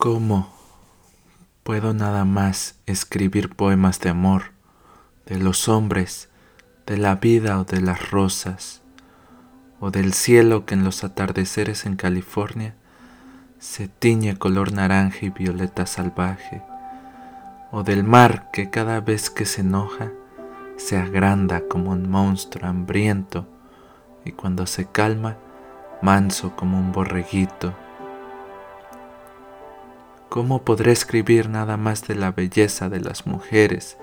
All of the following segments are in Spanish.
¿Cómo puedo nada más escribir poemas de amor, de los hombres, de la vida o de las rosas, o del cielo que en los atardeceres en California se tiñe color naranja y violeta salvaje, o del mar que cada vez que se enoja se agranda como un monstruo hambriento y cuando se calma manso como un borreguito ¿Cómo podré escribir nada más de la belleza de las mujeres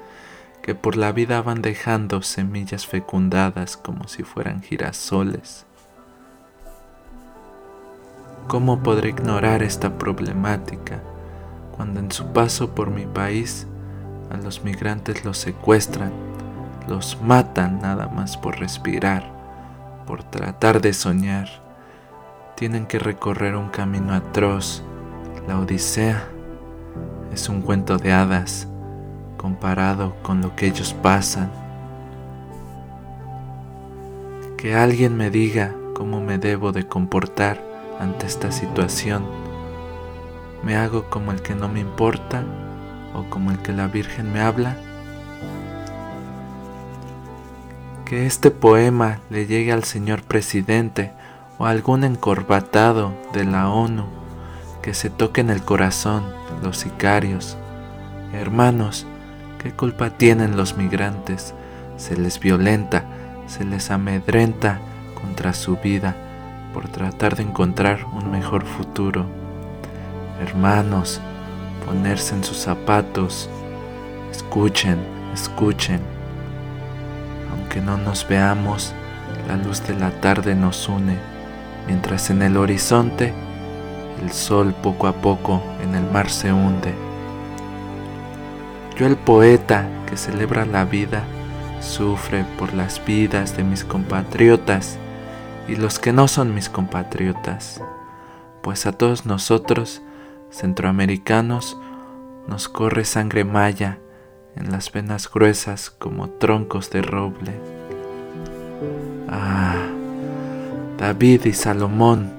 que por la vida van dejando semillas fecundadas como si fueran girasoles? ¿Cómo podré ignorar esta problemática cuando en su paso por mi país a los migrantes los secuestran, los matan nada más por respirar, por tratar de soñar? Tienen que recorrer un camino atroz la Odisea es un cuento de hadas comparado con lo que ellos pasan. Que alguien me diga cómo me debo de comportar ante esta situación. ¿Me hago como el que no me importa o como el que la Virgen me habla? Que este poema le llegue al señor presidente o a algún encorbatado de la ONU que se toquen el corazón los sicarios. Hermanos, ¿qué culpa tienen los migrantes? Se les violenta, se les amedrenta contra su vida por tratar de encontrar un mejor futuro. Hermanos, ponerse en sus zapatos, escuchen, escuchen. Aunque no nos veamos, la luz de la tarde nos une, mientras en el horizonte el sol poco a poco en el mar se hunde. Yo el poeta que celebra la vida sufre por las vidas de mis compatriotas y los que no son mis compatriotas, pues a todos nosotros, centroamericanos, nos corre sangre maya en las venas gruesas como troncos de roble. Ah, David y Salomón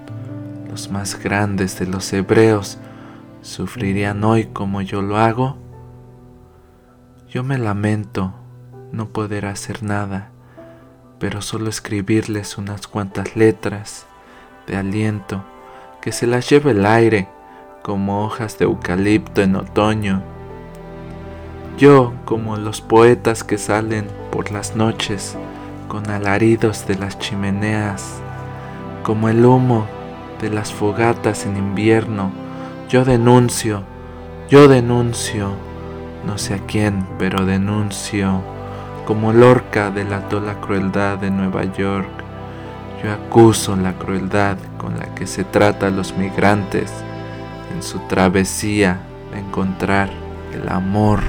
los más grandes de los hebreos, sufrirían hoy como yo lo hago? Yo me lamento no poder hacer nada, pero solo escribirles unas cuantas letras de aliento que se las lleve el aire como hojas de eucalipto en otoño. Yo, como los poetas que salen por las noches con alaridos de las chimeneas, como el humo de las fogatas en invierno, yo denuncio, yo denuncio, no sé a quién, pero denuncio, como Lorca delató la crueldad de Nueva York, yo acuso la crueldad con la que se trata a los migrantes en su travesía de encontrar el amor